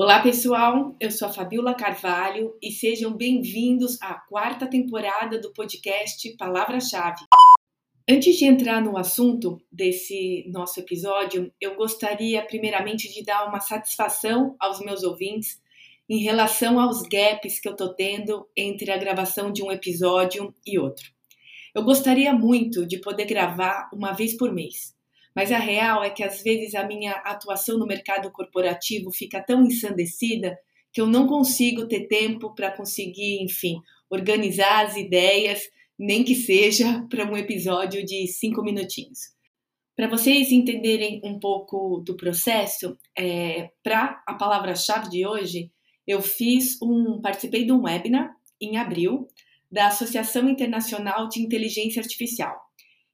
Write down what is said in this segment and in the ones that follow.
Olá, pessoal. Eu sou a Fabiola Carvalho e sejam bem-vindos à quarta temporada do podcast Palavra-Chave. Antes de entrar no assunto desse nosso episódio, eu gostaria primeiramente de dar uma satisfação aos meus ouvintes em relação aos gaps que eu tô tendo entre a gravação de um episódio e outro. Eu gostaria muito de poder gravar uma vez por mês. Mas a real é que às vezes a minha atuação no mercado corporativo fica tão ensandecida que eu não consigo ter tempo para conseguir, enfim, organizar as ideias, nem que seja para um episódio de cinco minutinhos. Para vocês entenderem um pouco do processo, é, para a palavra-chave de hoje, eu fiz um, participei de um webinar em abril da Associação Internacional de Inteligência Artificial.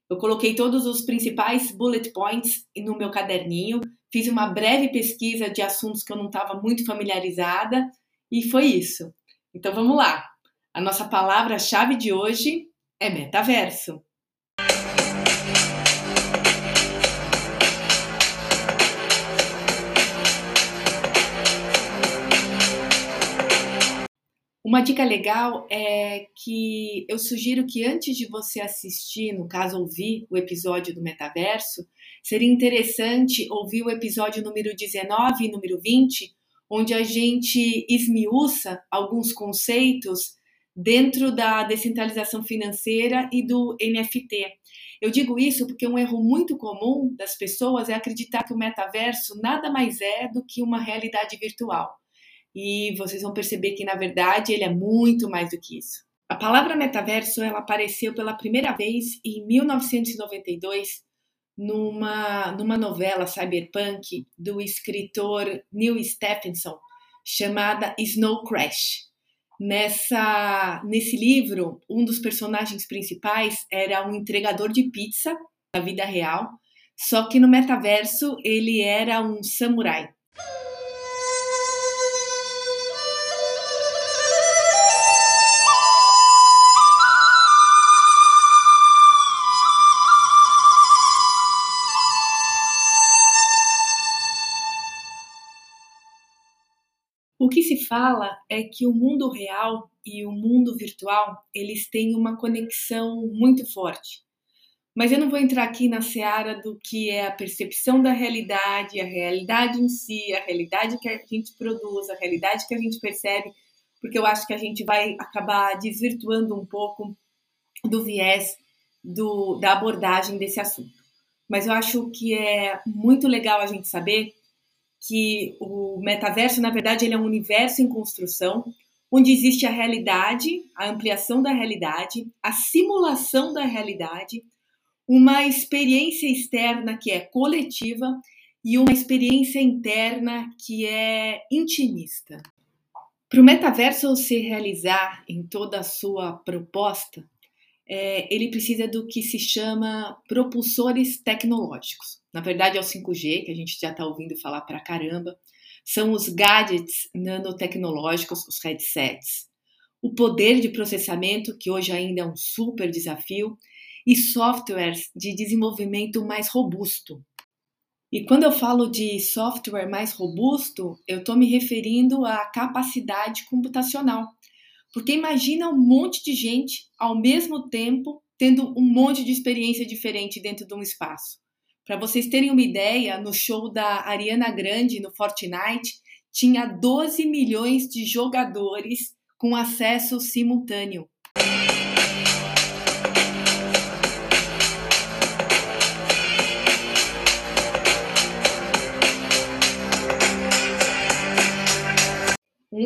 Eu coloquei todos os principais bullet points no meu caderninho, fiz uma breve pesquisa de assuntos que eu não estava muito familiarizada e foi isso. Então vamos lá. A nossa palavra-chave de hoje é metaverso. Uma dica legal é que eu sugiro que antes de você assistir, no caso ouvir o episódio do metaverso, seria interessante ouvir o episódio número 19 e número 20, onde a gente esmiuça alguns conceitos dentro da descentralização financeira e do NFT. Eu digo isso porque um erro muito comum das pessoas é acreditar que o metaverso nada mais é do que uma realidade virtual e vocês vão perceber que na verdade ele é muito mais do que isso. A palavra metaverso ela apareceu pela primeira vez em 1992 numa, numa novela cyberpunk do escritor Neil Stephenson chamada Snow Crash. Nessa, nesse livro, um dos personagens principais era um entregador de pizza na vida real, só que no metaverso ele era um samurai. Fala é que o mundo real e o mundo virtual, eles têm uma conexão muito forte. Mas eu não vou entrar aqui na seara do que é a percepção da realidade, a realidade em si, a realidade que a gente produz, a realidade que a gente percebe, porque eu acho que a gente vai acabar desvirtuando um pouco do viés do, da abordagem desse assunto. Mas eu acho que é muito legal a gente saber que o metaverso, na verdade, ele é um universo em construção, onde existe a realidade, a ampliação da realidade, a simulação da realidade, uma experiência externa que é coletiva e uma experiência interna que é intimista. Para o metaverso se realizar em toda a sua proposta, é, ele precisa do que se chama propulsores tecnológicos. Na verdade, é o 5G, que a gente já está ouvindo falar para caramba. São os gadgets nanotecnológicos, os headsets. O poder de processamento, que hoje ainda é um super desafio, e softwares de desenvolvimento mais robusto. E quando eu falo de software mais robusto, eu estou me referindo à capacidade computacional porque imagina um monte de gente ao mesmo tempo tendo um monte de experiência diferente dentro de um espaço. Para vocês terem uma ideia, no show da Ariana Grande no Fortnite, tinha 12 milhões de jogadores com acesso simultâneo.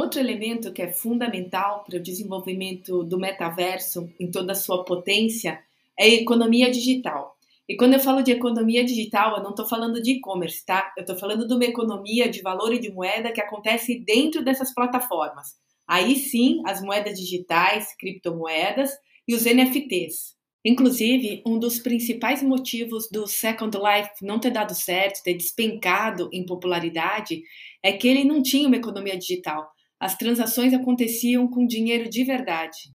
Outro elemento que é fundamental para o desenvolvimento do metaverso em toda a sua potência é a economia digital. E quando eu falo de economia digital, eu não estou falando de e-commerce, tá? Eu estou falando de uma economia de valor e de moeda que acontece dentro dessas plataformas. Aí sim, as moedas digitais, criptomoedas e os NFTs. Inclusive, um dos principais motivos do Second Life não ter dado certo, ter despencado em popularidade, é que ele não tinha uma economia digital. As transações aconteciam com dinheiro de verdade.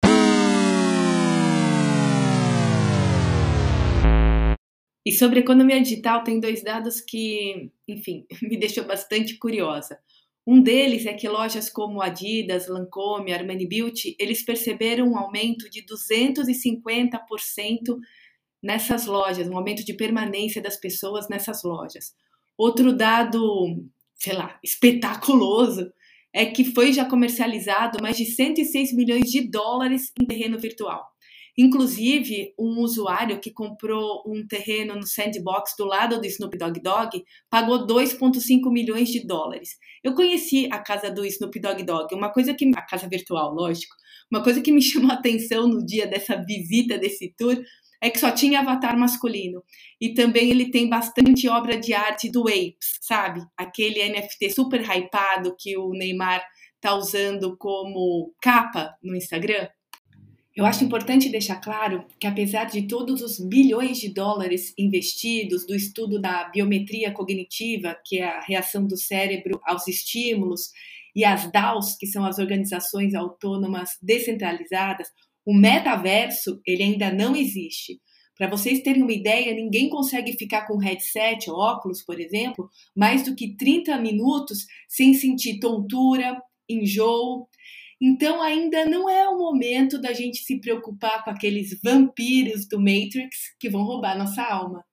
E sobre economia digital, tem dois dados que, enfim, me deixou bastante curiosa. Um deles é que lojas como Adidas, Lancôme, Armani Beauty, eles perceberam um aumento de 250% nessas lojas, um aumento de permanência das pessoas nessas lojas. Outro dado, sei lá, espetaculoso é que foi já comercializado mais de 106 milhões de dólares em terreno virtual. Inclusive, um usuário que comprou um terreno no sandbox do lado do Snoop Dogg Dog pagou 2,5 milhões de dólares. Eu conheci a casa do Snoop Dogg Dog, uma coisa que. a casa virtual, lógico. Uma coisa que me chamou a atenção no dia dessa visita, desse tour, é que só tinha avatar masculino. E também ele tem bastante obra de arte do Apes, sabe? Aquele NFT super hypado que o Neymar tá usando como capa no Instagram. Eu acho importante deixar claro que, apesar de todos os bilhões de dólares investidos do estudo da biometria cognitiva, que é a reação do cérebro aos estímulos, e as DAOs, que são as organizações autônomas descentralizadas, o metaverso ele ainda não existe. Para vocês terem uma ideia, ninguém consegue ficar com headset, óculos, por exemplo, mais do que 30 minutos sem sentir tontura, enjoo. Então ainda não é o momento da gente se preocupar com aqueles vampiros do Matrix que vão roubar nossa alma.